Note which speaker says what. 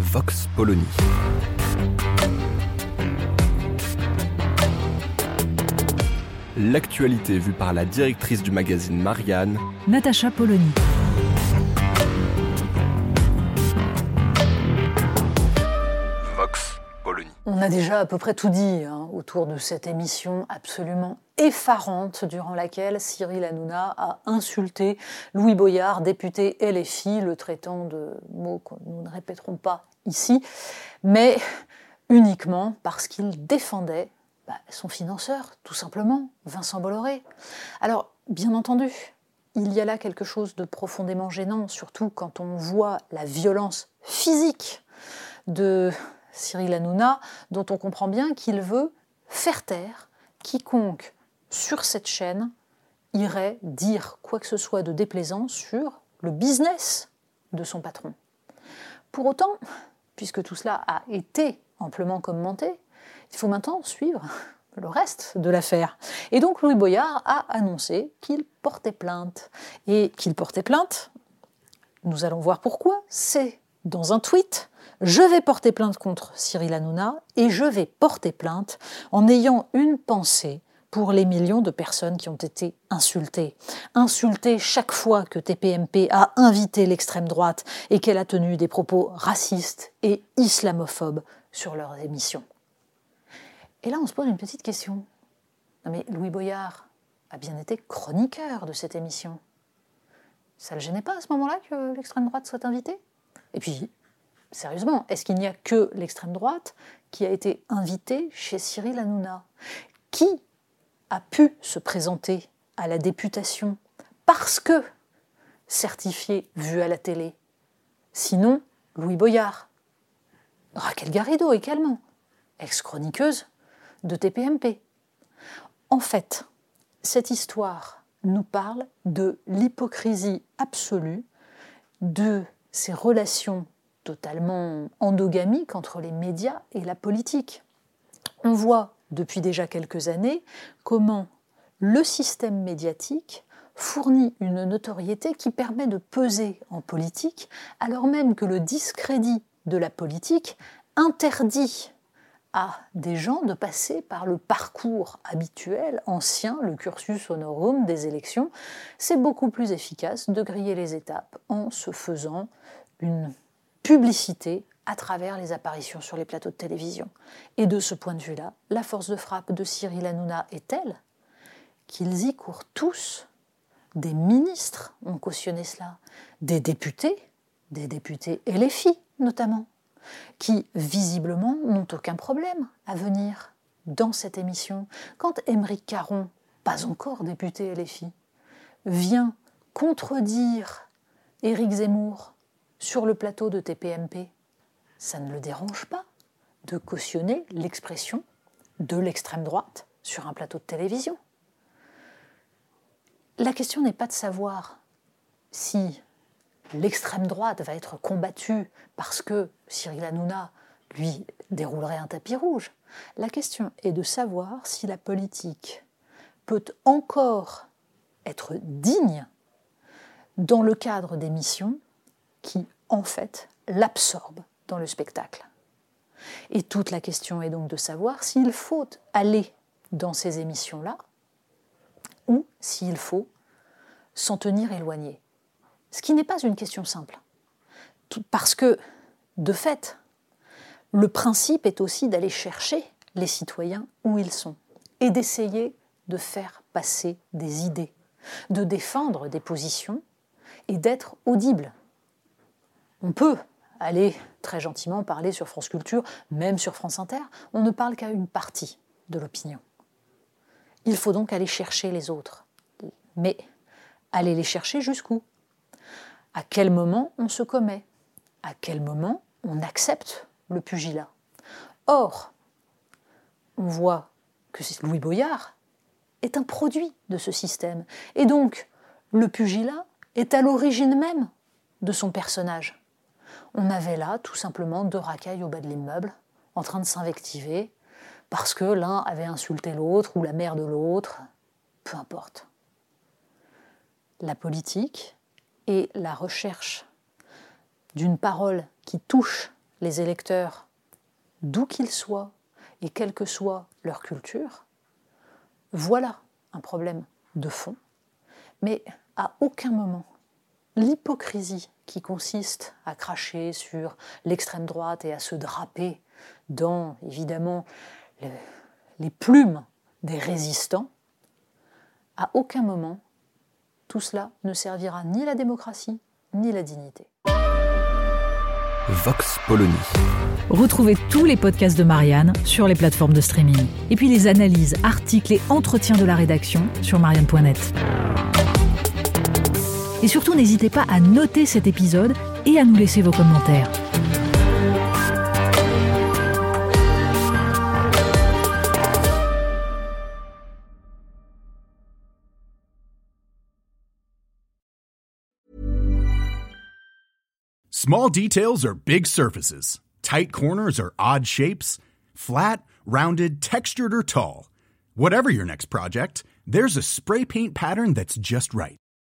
Speaker 1: Vox Polony. L'actualité vue par la directrice du magazine Marianne,
Speaker 2: Natacha Polony.
Speaker 1: Vox Polony.
Speaker 2: On a déjà à peu près tout dit hein, autour de cette émission absolument effarante durant laquelle Cyril Hanouna a insulté Louis Boyard, député LFI, le traitant de mots que nous ne répéterons pas ici, mais uniquement parce qu'il défendait bah, son financeur, tout simplement, Vincent Bolloré. Alors, bien entendu, il y a là quelque chose de profondément gênant, surtout quand on voit la violence physique de Cyril Hanouna, dont on comprend bien qu'il veut faire taire quiconque sur cette chaîne irait dire quoi que ce soit de déplaisant sur le business de son patron. Pour autant, puisque tout cela a été amplement commenté, il faut maintenant suivre le reste de l'affaire. Et donc Louis Boyard a annoncé qu'il portait plainte. Et qu'il portait plainte, nous allons voir pourquoi, c'est dans un tweet je vais porter plainte contre Cyril Hanouna et je vais porter plainte en ayant une pensée pour les millions de personnes qui ont été insultées. Insultées chaque fois que TPMP a invité l'extrême droite et qu'elle a tenu des propos racistes et islamophobes sur leurs émissions. Et là, on se pose une petite question. Non mais Louis Boyard a bien été chroniqueur de cette émission. Ça ne le gênait pas à ce moment-là que l'extrême droite soit invitée? Et puis, sérieusement, est-ce qu'il n'y a que l'extrême droite qui a été invitée chez Cyril Hanouna? A pu se présenter à la députation parce que certifié vu à la télé Sinon, Louis Boyard. Raquel Garrido également, ex-chroniqueuse de TPMP. En fait, cette histoire nous parle de l'hypocrisie absolue de ces relations totalement endogamiques entre les médias et la politique. On voit depuis déjà quelques années comment le système médiatique fournit une notoriété qui permet de peser en politique, alors même que le discrédit de la politique interdit à des gens de passer par le parcours habituel, ancien, le cursus honorum des élections. C'est beaucoup plus efficace de griller les étapes en se faisant une publicité à travers les apparitions sur les plateaux de télévision. Et de ce point de vue-là, la force de frappe de Cyril Hanouna est telle qu'ils y courent tous. Des ministres ont cautionné cela, des députés, des députés LFI notamment, qui visiblement n'ont aucun problème à venir dans cette émission. Quand Émeric Caron, pas encore député LFI, vient contredire Éric Zemmour sur le plateau de TPMP, ça ne le dérange pas de cautionner l'expression de l'extrême droite sur un plateau de télévision. La question n'est pas de savoir si l'extrême droite va être combattue parce que Cyril Hanouna, lui, déroulerait un tapis rouge. La question est de savoir si la politique peut encore être digne dans le cadre des missions qui, en fait, l'absorbent dans le spectacle. Et toute la question est donc de savoir s'il faut aller dans ces émissions-là ou s'il faut s'en tenir éloigné. Ce qui n'est pas une question simple. Parce que, de fait, le principe est aussi d'aller chercher les citoyens où ils sont et d'essayer de faire passer des idées, de défendre des positions et d'être audible. On peut aller très gentiment parler sur France Culture, même sur France Inter, on ne parle qu'à une partie de l'opinion. Il faut donc aller chercher les autres. Mais aller les chercher jusqu'où? À quel moment on se commet? À quel moment on accepte le pugilat? Or, on voit que Louis Boyard est un produit de ce système. Et donc, le pugilat est à l'origine même de son personnage. On avait là tout simplement deux racailles au bas de l'immeuble, en train de s'invectiver, parce que l'un avait insulté l'autre ou la mère de l'autre, peu importe. La politique et la recherche d'une parole qui touche les électeurs, d'où qu'ils soient et quelle que soit leur culture, voilà un problème de fond. Mais à aucun moment, l'hypocrisie qui consiste à cracher sur l'extrême droite et à se draper dans, évidemment, les plumes des résistants, à aucun moment, tout cela ne servira ni la démocratie, ni la dignité.
Speaker 1: Vox Polony.
Speaker 3: Retrouvez tous les podcasts de Marianne sur les plateformes de streaming. Et puis les analyses, articles et entretiens de la rédaction sur marianne.net. Et surtout, n'hésitez pas à noter cet épisode et à nous laisser vos commentaires.
Speaker 4: Small details are big surfaces. Tight corners are odd shapes. Flat, rounded, textured, or tall. Whatever your next project, there's a spray paint pattern that's just right